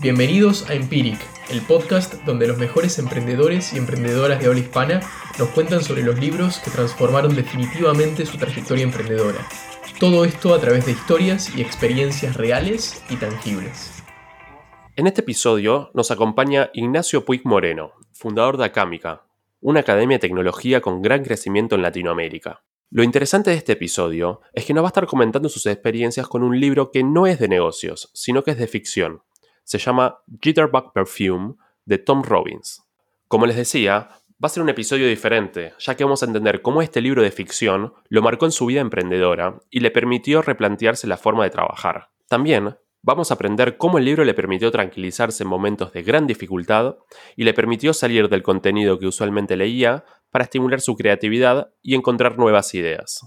Bienvenidos a Empiric, el podcast donde los mejores emprendedores y emprendedoras de habla hispana nos cuentan sobre los libros que transformaron definitivamente su trayectoria emprendedora. Todo esto a través de historias y experiencias reales y tangibles. En este episodio nos acompaña Ignacio Puig Moreno, fundador de Acámica, una academia de tecnología con gran crecimiento en Latinoamérica. Lo interesante de este episodio es que nos va a estar comentando sus experiencias con un libro que no es de negocios, sino que es de ficción, se llama Jitterbug Perfume de Tom Robbins. Como les decía, va a ser un episodio diferente, ya que vamos a entender cómo este libro de ficción lo marcó en su vida emprendedora y le permitió replantearse la forma de trabajar. También vamos a aprender cómo el libro le permitió tranquilizarse en momentos de gran dificultad y le permitió salir del contenido que usualmente leía para estimular su creatividad y encontrar nuevas ideas.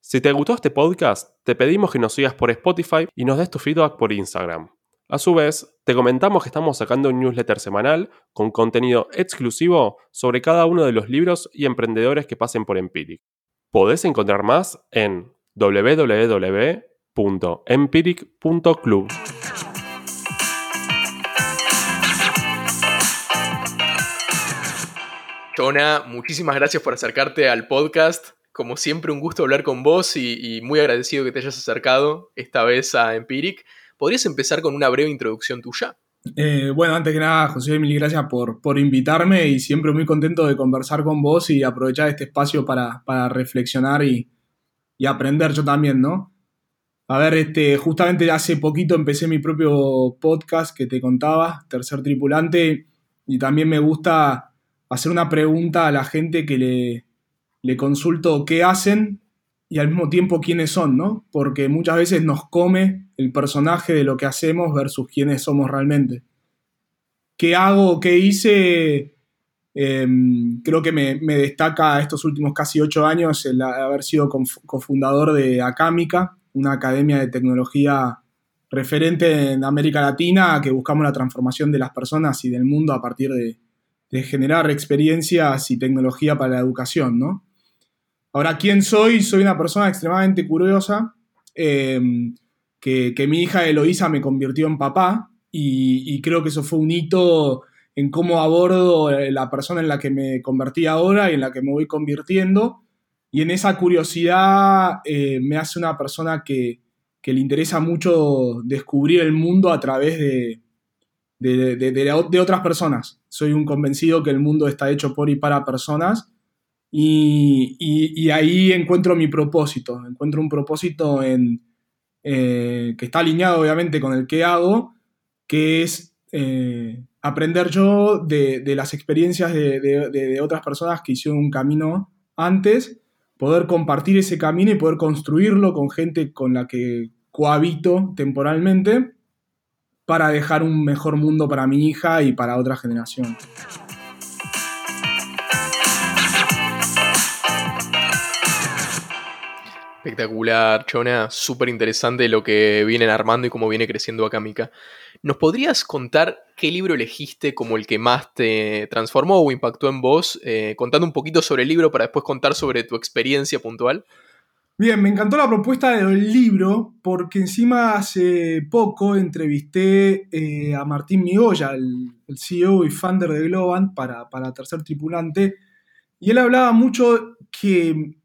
Si te gustó este podcast, te pedimos que nos sigas por Spotify y nos des tu feedback por Instagram. A su vez, te comentamos que estamos sacando un newsletter semanal con contenido exclusivo sobre cada uno de los libros y emprendedores que pasen por Empiric. Podés encontrar más en www.empiric.club. Tona, muchísimas gracias por acercarte al podcast. Como siempre, un gusto hablar con vos y, y muy agradecido que te hayas acercado esta vez a Empiric. ¿Podrías empezar con una breve introducción tuya? Eh, bueno, antes que nada, José, mil gracias por, por invitarme y siempre muy contento de conversar con vos y aprovechar este espacio para, reflexionar y, aprender yo también, ¿no? A ver, este, justamente hace poquito empecé mi propio podcast que te contaba, Tercer Tripulante, y también me gusta hacer una pregunta a la gente que le, le consulto qué hacen y al mismo tiempo quiénes son, ¿no? Porque muchas veces nos come el personaje de lo que hacemos versus quiénes somos realmente. ¿Qué hago? ¿Qué hice? Em, creo que me, destaca estos últimos casi ocho años el haber sido cofundador de Acámica, una academia de tecnología referente en América Latina que buscamos la transformación de las personas y del mundo a partir de, de generar experiencias y tecnología para la educación, ¿no? Ahora, ¿quién soy? Soy una persona extremadamente curiosa, em, que, mi hija Eloísa me convirtió en papá y, creo que eso fue un hito en cómo abordo eh, la persona en la que me convertí ahora y en la que me voy convirtiendo. Y en esa curiosidad eh, me hace una persona que, le interesa mucho descubrir el mundo a través de, de, otras personas. Soy un convencido que el mundo está hecho por y para personas y, ahí encuentro mi propósito, encuentro un propósito en, eh, que está alineado obviamente con el que hago, que es eh, aprender yo de, las experiencias de, otras personas que hicieron un camino antes, poder compartir ese camino y poder construirlo con gente con la que cohabito temporalmente para dejar un mejor mundo para mi hija y para otra generación. Espectacular, Chona, súper interesante lo que vienen armando y cómo viene creciendo Akamica. ¿Nos podrías contar qué libro elegiste como el que más te transformó o impactó en vos? Eh, contando un poquito sobre el libro para después contar sobre tu experiencia puntual. Bien, me encantó la propuesta del libro porque encima hace poco entrevisté eh, a Martín Migoya, el, CEO y founder de Globant para, para Tercer Tripulante, y él hablaba mucho que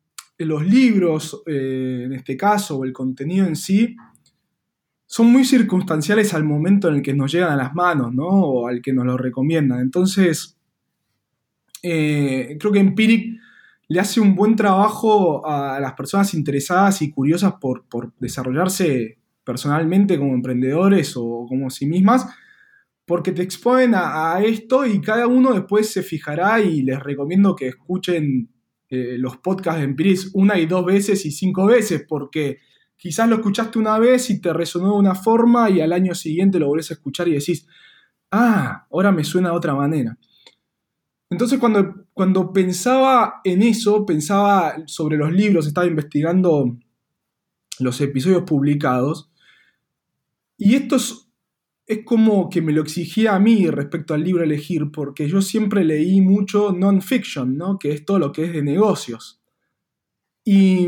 los libros, eh, en este caso, o el contenido en sí, son muy circunstanciales al momento en el que nos llegan a las manos, ¿no? O al que nos lo recomiendan. Entonces, eh, creo que Empiric le hace un buen trabajo a las personas interesadas y curiosas por, desarrollarse personalmente como emprendedores o como sí mismas, porque te exponen a, esto y cada uno después se fijará y les recomiendo que escuchen eh, los podcasts de Empiris una y dos veces y cinco veces, porque quizás lo escuchaste una vez y te resonó de una forma y al año siguiente lo volvés a escuchar y decís, ah, ahora me suena de otra manera. Entonces cuando, cuando pensaba en eso, pensaba sobre los libros, estaba investigando los episodios publicados, y estos es como que me lo exigía a mí respecto al libro elegir, porque yo siempre leí mucho non-fiction, ¿no? que es todo lo que es de negocios. Y,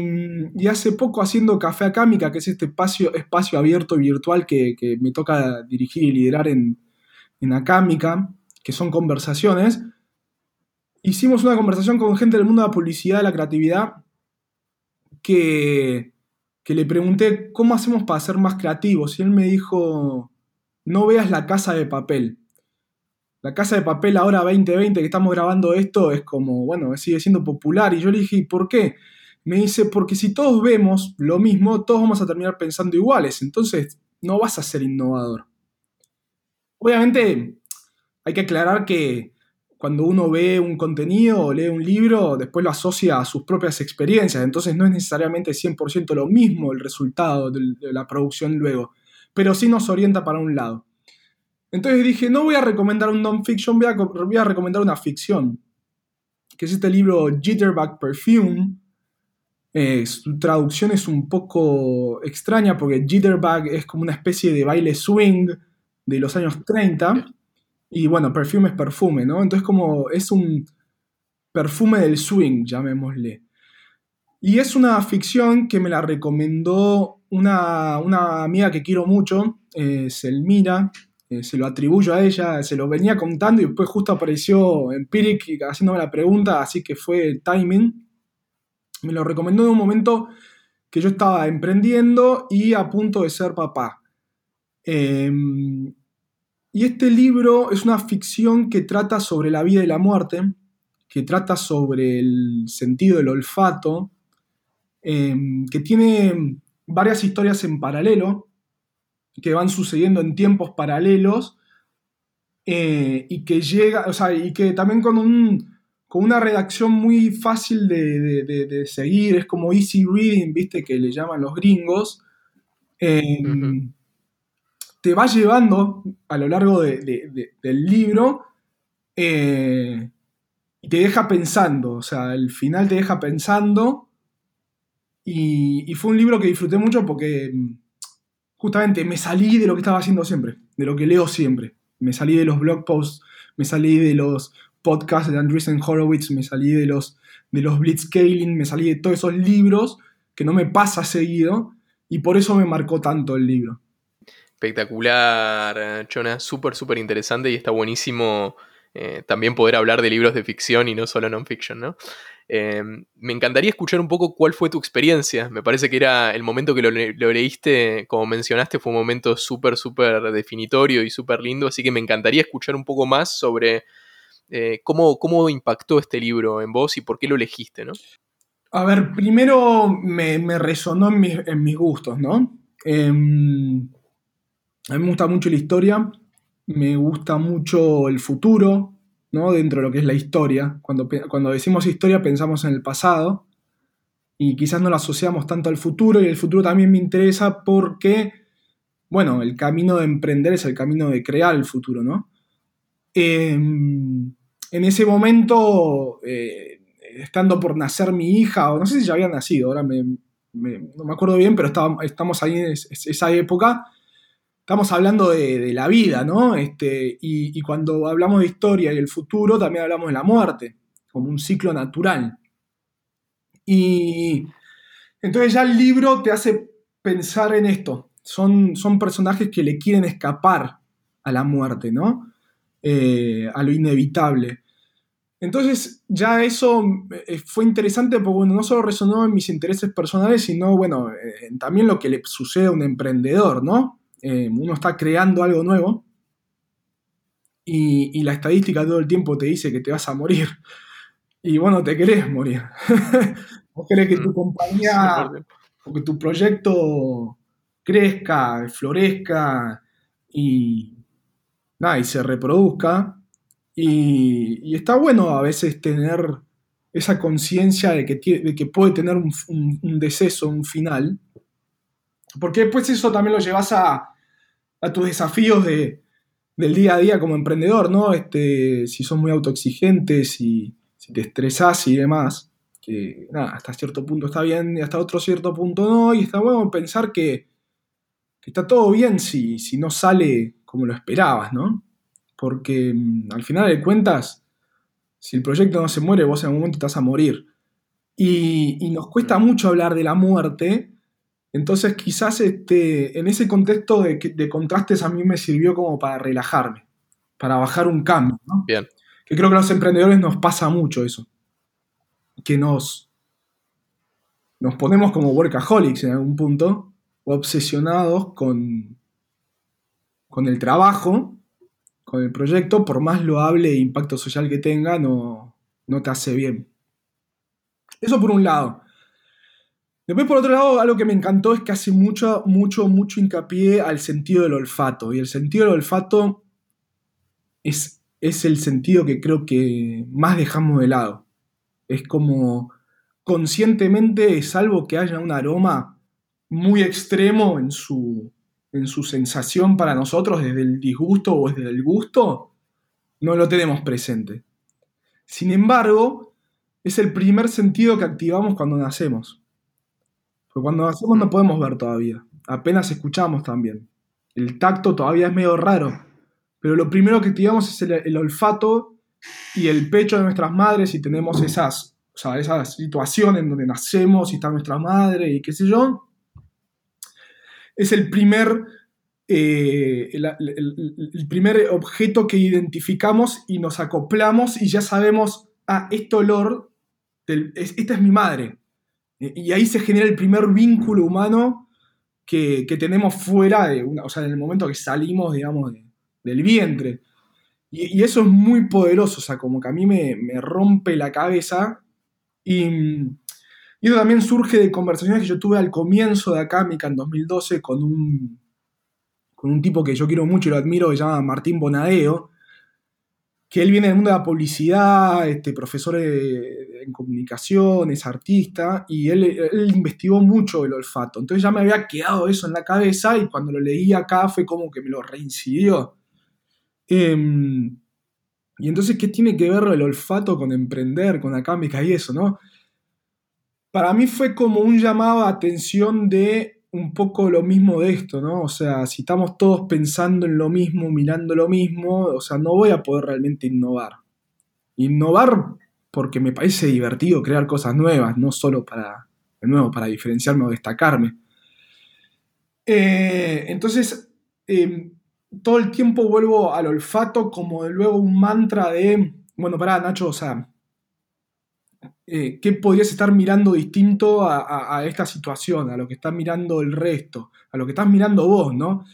hace poco haciendo Café Acámica, que es este espacio, espacio abierto virtual que, me toca dirigir y liderar en, en Acámica, que son conversaciones, hicimos una conversación con gente del mundo de la publicidad, de la creatividad, que, que le pregunté cómo hacemos para ser más creativos. Y él me dijo, no veas la casa de papel. La casa de papel ahora 2020 que estamos grabando esto es como, bueno, sigue siendo popular. Y yo le dije, ¿por qué? Me dice, porque si todos vemos lo mismo, todos vamos a terminar pensando iguales. Entonces, no vas a ser innovador. Obviamente, hay que aclarar que cuando uno ve un contenido o lee un libro, después lo asocia a sus propias experiencias. Entonces no es necesariamente 100% lo mismo el resultado de la producción luego, pero sí nos orienta para un lado. Entonces dije, no voy a recomendar un non-fiction, voy a, voy a recomendar una ficción, que es este libro Jitterbug Perfume. Eh, su traducción es un poco extraña porque Jitterbug es como una especie de baile swing de los años 30 y bueno, perfume es perfume, ¿no? Entonces como es un perfume del swing, llamémosle. Y es una ficción que me la recomendó una, amiga que quiero mucho, eh, Selmira, eh, se lo atribuyo a ella, se lo venía contando y después justo apareció Empiric haciéndome la pregunta, así que fue el timing. Me lo recomendó en un momento que yo estaba emprendiendo y a punto de ser papá. Eh, y este libro es una ficción que trata sobre la vida y la muerte, que trata sobre el sentido del olfato, em, que tiene varias historias en paralelo, que van sucediendo en tiempos paralelos, eh, y que llega, o sea, y que también con, un, con una redacción muy fácil de, seguir, es como easy reading, viste, que le llaman los gringos. Em, te va llevando a lo largo del libro eh, y te deja pensando, o sea, el final te deja pensando y, fue un libro que disfruté mucho porque mm, justamente me salí de lo que estaba haciendo siempre, de lo que leo siempre. Me salí de los blog posts, me salí de los podcasts de Andreessen Horowitz, me salí de los, de los Blitzscaling, me salí de todos esos libros que no me pasa seguido y por eso me marcó tanto el libro. Espectacular, Chona, súper, súper interesante y está buenísimo eh, también poder hablar de libros de ficción y no solo non-fiction, ¿no? Em, me encantaría escuchar un poco cuál fue tu experiencia. Me parece que era el momento que lo, leíste, como mencionaste, fue un momento súper, súper definitorio y súper lindo, así que me encantaría escuchar un poco más sobre eh, cómo, cómo impactó este libro en vos y por qué lo elegiste, ¿no? A ver, primero me, resonó en mis, gustos, ¿no? Em, a mí me gusta mucho la historia, me gusta mucho el futuro, ¿no? Dentro de lo que es la historia. Cuando, cuando decimos historia pensamos en el pasado y quizás no lo asociamos tanto al futuro y el futuro también me interesa porque, bueno, el camino de emprender es el camino de crear el futuro, ¿no? Em, en ese momento, eh, estando por nacer mi hija, o no sé si ya había nacido, ahora no me acuerdo bien, pero estamos ahí en esa época, estamos hablando de, la vida, ¿no? Este, y, cuando hablamos de historia y el futuro, también hablamos de la muerte, como un ciclo natural. Y entonces ya el libro te hace pensar en esto. Son, son personajes que le quieren escapar a la muerte, ¿no? Eh, a lo inevitable. Entonces ya eso eh, fue interesante porque no solo resonó en mis intereses personales, sino bueno, eh, también lo que le sucede a un emprendedor, ¿no? Eh, uno está creando algo nuevo y, la estadística todo el tiempo te dice que te vas a morir. Y bueno, te querés morir. Vos querés que tu mm. compañía o que tu proyecto crezca, florezca y, y se reproduzca. Y, está bueno a veces tener esa conciencia de, que, puede tener un, un, deceso, un final. Porque después eso también lo llevas a, a tus desafíos de, del día a día como emprendedor, ¿no? Este, si son muy autoexigentes y si te estresás y demás, que nada, hasta cierto punto está bien y hasta otro cierto punto no, y está bueno pensar que, está todo bien si, si no sale como lo esperabas, ¿no? Porque mm, al final de cuentas, si el proyecto no se muere, vos en algún momento vas a morir. Y, y nos cuesta mucho hablar de la muerte, entonces quizás este, en ese contexto de, contrastes a mí me sirvió como para relajarme, para bajar un cambio. ¿no? Bien. Que creo que a los emprendedores nos pasa mucho eso. Que nos, nos ponemos como workaholics en algún punto, o obsesionados con, con el trabajo, con el proyecto, por más loable e impacto social que tenga, no, no te hace bien. Eso por un lado. Después, por otro lado, algo que me encantó es que hace mucho, mucho, mucho hincapié al sentido del olfato. Y el sentido del olfato es, es el sentido que creo que más dejamos de lado. Es como conscientemente, salvo que haya un aroma muy extremo en su, en su sensación para nosotros, desde el disgusto o desde el gusto, no lo tenemos presente. Sin embargo, es el primer sentido que activamos cuando nacemos. Porque cuando nacemos no podemos ver todavía, apenas escuchamos también. El tacto todavía es medio raro, pero lo primero que activamos es el, olfato y el pecho de nuestras madres y tenemos esas, o sea, esa situación en donde nacemos y está nuestra madre y qué sé yo. Es el primer, eh, el, primer objeto que identificamos y nos acoplamos y ya sabemos, ah, este olor, esta es mi madre. Y ahí se genera el primer vínculo humano que, que tenemos fuera de una, o sea, en el momento que salimos, digamos, de- del vientre. Y, eso es muy poderoso, o sea, como que a mí me, me rompe la cabeza. Y, y eso también surge de conversaciones que yo tuve al comienzo de Acámica en 2012 con un, con un tipo que yo quiero mucho y lo admiro, que se llama Martín Bonadeo, que él viene del mundo de la publicidad, este, profesor de- en comunicación, es artista, y él, investigó mucho el olfato. Entonces ya me había quedado eso en la cabeza y cuando lo leí acá fue como que me lo reincidió. Em, y entonces, ¿qué tiene que ver el olfato con emprender, con acámica y eso, no? Para mí fue como un llamado a atención de un poco lo mismo de esto, ¿no? O sea, si estamos todos pensando en lo mismo, mirando lo mismo, o sea, no voy a poder realmente innovar. Innovar porque me parece divertido crear cosas nuevas, no solo para, nuevo, para diferenciarme o destacarme. Eh, entonces, eh, todo el tiempo vuelvo al olfato como de luego un mantra de, bueno, pará, Nacho, o sea, eh, ¿qué podrías estar mirando distinto a, a- a esta situación, a lo que está mirando el resto, a lo que estás mirando vos, ¿no?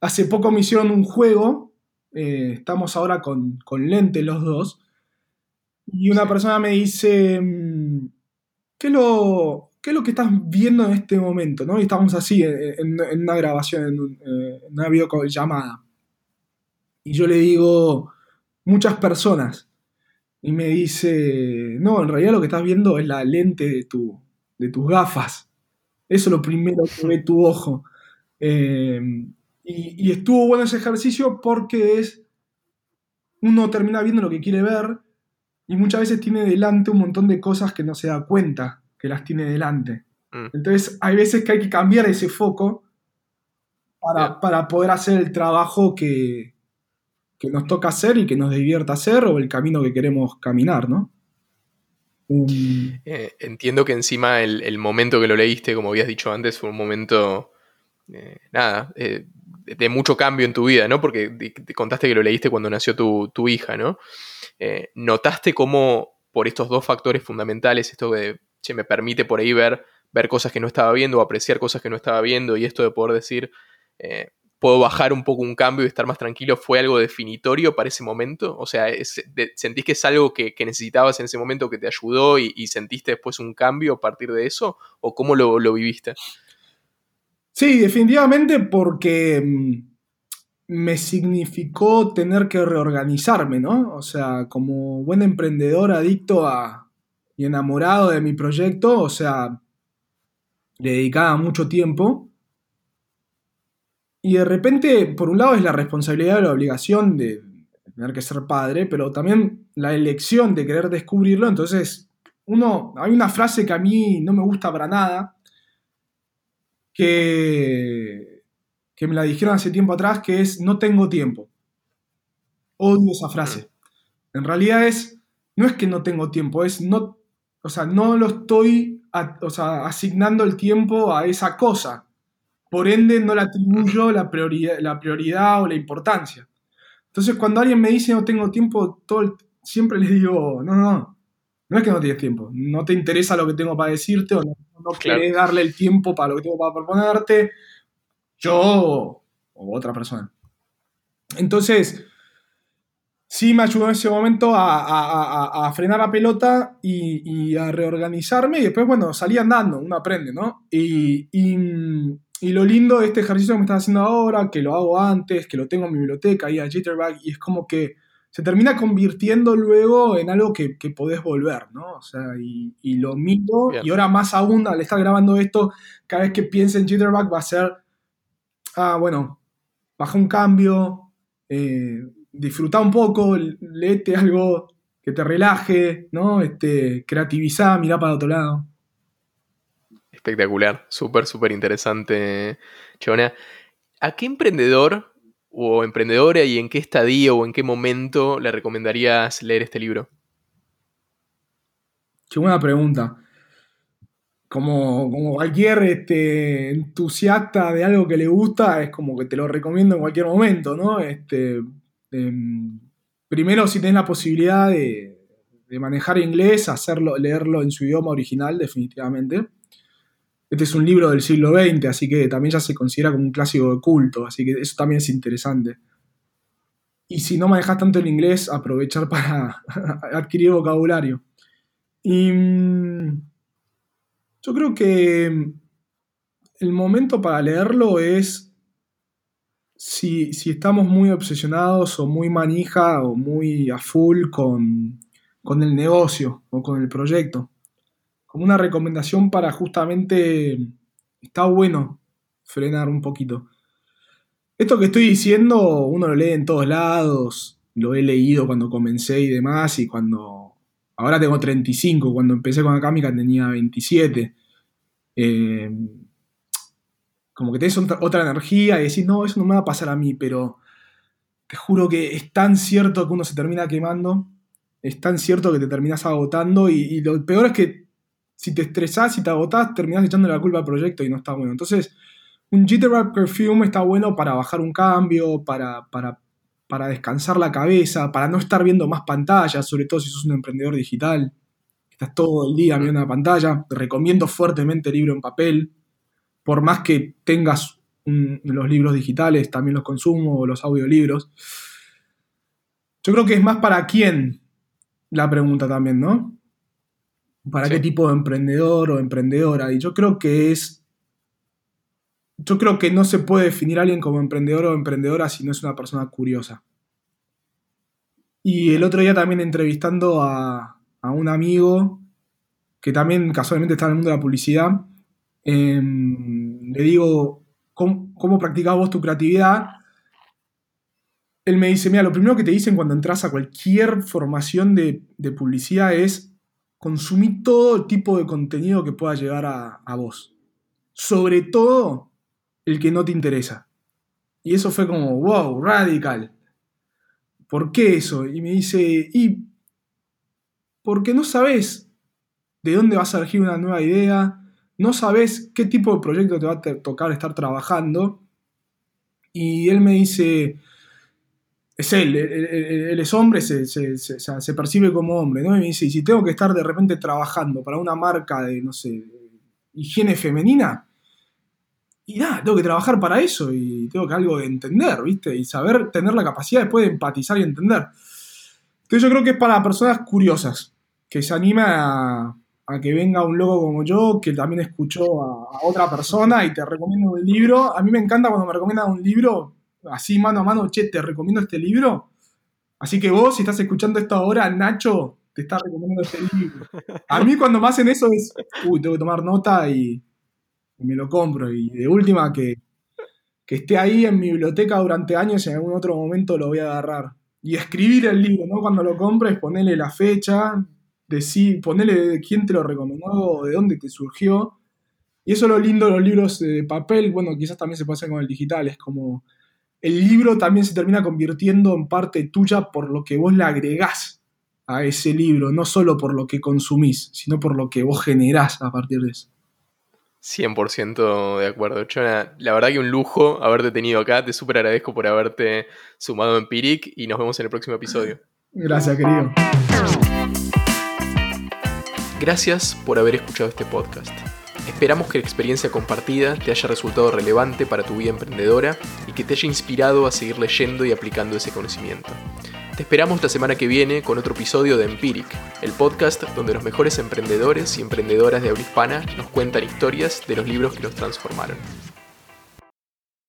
Hace poco me hicieron un juego, eh, estamos ahora con, con lente los dos, y una Sí. persona me dice, mm, ¿qué es lo, qué es lo que estás viendo en este momento? ¿no? Y estamos así, en, una grabación, en, un, eh, en una videollamada. Y yo le digo, muchas personas. Y me dice, no, en realidad lo que estás viendo es la lente de, tu, de tus gafas. Eso es lo primero que ve tu ojo. Eh, y, y estuvo bueno ese ejercicio porque es, uno termina viendo lo que quiere ver y muchas veces tiene delante un montón de cosas que no se da cuenta que las tiene delante. Mm. Entonces hay veces que hay que cambiar ese foco para, para poder hacer el trabajo que, que nos toca hacer y que nos divierta hacer o el camino que queremos caminar, ¿no? Eh, entiendo que encima el, el momento que lo leíste, como habías dicho antes, fue un momento, eh, nada, eh, de, mucho cambio en tu vida, ¿no? Porque te contaste que lo leíste cuando nació tu, tu hija, ¿no? ¿Notaste cómo por estos dos factores fundamentales, esto che, me permite por ahí ver, ver cosas que no estaba viendo o apreciar cosas que no estaba viendo y esto de poder decir, puedo bajar un poco un cambio y estar más tranquilo, fue algo definitorio para ese momento? O sea, ¿sentís que es algo que, que necesitabas en ese momento que te ayudó y, y sentiste después un cambio a partir de eso? ¿O cómo lo, lo viviste? Sí, definitivamente porque mm, me significó tener que reorganizarme, ¿no? O sea, como buen emprendedor adicto a y enamorado de mi proyecto, o sea, le dedicaba mucho tiempo. Y de repente, por un lado, es la responsabilidad o la obligación de tener que ser padre, pero también la elección de querer descubrirlo. Entonces, uno, hay una frase que a mí no me gusta para nada, que, que me la dijeron hace tiempo atrás, que es no tengo tiempo. Odio esa frase. En realidad es, no es que no tengo tiempo, es no, o sea, no lo estoy o sea, asignando el tiempo a esa cosa. Por ende, no le atribuyo la prioridad, la prioridad o la importancia. Entonces, cuando alguien me dice no tengo tiempo, todo siempre le digo, no, no, no es que no tienes tiempo, no te interesa lo que tengo para decirte o no, no querés darle el tiempo para lo que tengo para proponerte, yo o otra persona. Entonces, sí me ayudó en ese momento a, frenar la pelota y, a reorganizarme y después, bueno, salí andando, uno aprende, ¿no? Y, lo lindo de este ejercicio que me estás haciendo ahora, que lo hago antes, que lo tengo en mi biblioteca ahí a Jitterbug, y es como que se termina convirtiendo luego en algo que, podés volver, ¿no? O sea, y, lo mito, y ahora más aún al estar grabando esto, cada vez que piense en Jitterbug va a ser, ah, bueno, baja un cambio, eh, disfruta un poco, léete algo que te relaje, ¿no? Este, creativizá, mirá para otro lado. Espectacular, súper, súper interesante, Chona. ¿A qué emprendedor o emprendedora y en qué estadio o en qué momento le recomendarías leer este libro? Qué buena pregunta. Como, como cualquier este, entusiasta de algo que le gusta, es como que te lo recomiendo en cualquier momento, ¿no? Este, Em, primero, si tenés la posibilidad de, manejar inglés, hacerlo, leerlo en su idioma original, definitivamente. Este es un libro del siglo XX, así que también ya se considera como un clásico de culto, así que eso también es interesante. Y si no manejas tanto el inglés, aprovechar para adquirir vocabulario. Y mm, yo creo que el momento para leerlo es si, estamos muy obsesionados o muy manija o muy a full con, el negocio o con el proyecto. Como una recomendación para justamente, está bueno frenar un poquito. Esto que estoy diciendo, uno lo lee en todos lados, lo he leído cuando comencé y demás, y cuando... Ahora tengo 35, cuando empecé con Akamica tenía 27. Eh, como que tenés otra, energía y decís, no, eso no me va a pasar a mí, pero te juro que es tan cierto que uno se termina quemando, es tan cierto que te terminas agotando y, lo peor es que si te estresás y te agotás, terminás echando la culpa al proyecto y no está bueno. Entonces, un Jitterbug Perfume está bueno para bajar un cambio, para, para, para descansar la cabeza, para no estar viendo más pantallas, sobre todo si sos un emprendedor digital. Estás todo el día viendo una pantalla. recomiendo fuertemente el libro en papel por más que tengas los libros digitales, también los consumo, o los audiolibros. Yo creo que es más para quién la pregunta también, ¿no? ¿Para qué tipo de emprendedor o emprendedora? Y yo creo que es. Yo creo que no se puede definir a alguien como emprendedor o emprendedora si no es una persona curiosa. Y el otro día también entrevistando a, a un amigo que también casualmente está en el mundo de la publicidad, Em, le digo, ¿cómo, ¿cómo practicas vos tu creatividad? Él me dice, mira, lo primero que te dicen cuando entras a cualquier formación de, publicidad es consumir todo el tipo de contenido que pueda llegar a, a vos. Sobre todo el que no te interesa. Y eso fue como, wow, radical. ¿Por qué eso? Y me dice, y porque no sabes de dónde vas a elegir una nueva idea, no sabes qué tipo de proyecto te va a tocar estar trabajando. Y él me dice, es él, él, es hombre, se, se, percibe como hombre, ¿no? Y me dice, si tengo que estar de repente trabajando para una marca de, no sé, higiene femenina, y nada, tengo que trabajar para eso y tengo que algo de entender, ¿viste? Y saber tener la capacidad después de empatizar y entender. Entonces yo creo que es para personas curiosas, que se anima a, a que venga un loco como yo, que también escuchó a, otra persona y te recomiendo un libro. A mí me encanta cuando me recomiendan un libro, así mano a mano, che, te recomiendo este libro. Así que vos, si estás escuchando esto ahora, Nacho, te está recomendando este libro. A mí cuando me hacen eso es, uy, tengo que tomar nota y, me lo compro. Y de última, que, que esté ahí en mi biblioteca durante años y en algún otro momento lo voy a agarrar. Y escribir el libro, ¿no? Cuando lo compres, ponerle la fecha, decir, ponerle quién te lo recomendó, de dónde te surgió. Y eso es lo lindo de los libros de papel, bueno, quizás también se puede con el digital, es como el libro también se termina convirtiendo en parte tuya por lo que vos le agregás a ese libro, no solo por lo que consumís, sino por lo que vos generás a partir de eso. 100% de acuerdo, Chona. La verdad que un lujo haberte tenido acá. Te súper agradezco por haberte sumado a Empiric y nos vemos en el próximo episodio. Gracias, querido. Gracias por haber escuchado este podcast. Esperamos que la experiencia compartida te haya resultado relevante para tu vida emprendedora y que te haya inspirado a seguir leyendo y aplicando ese conocimiento. Te esperamos la semana que viene con otro episodio de Empiric, el podcast donde los mejores emprendedores y emprendedoras de habla hispana nos cuentan historias de los libros que los transformaron.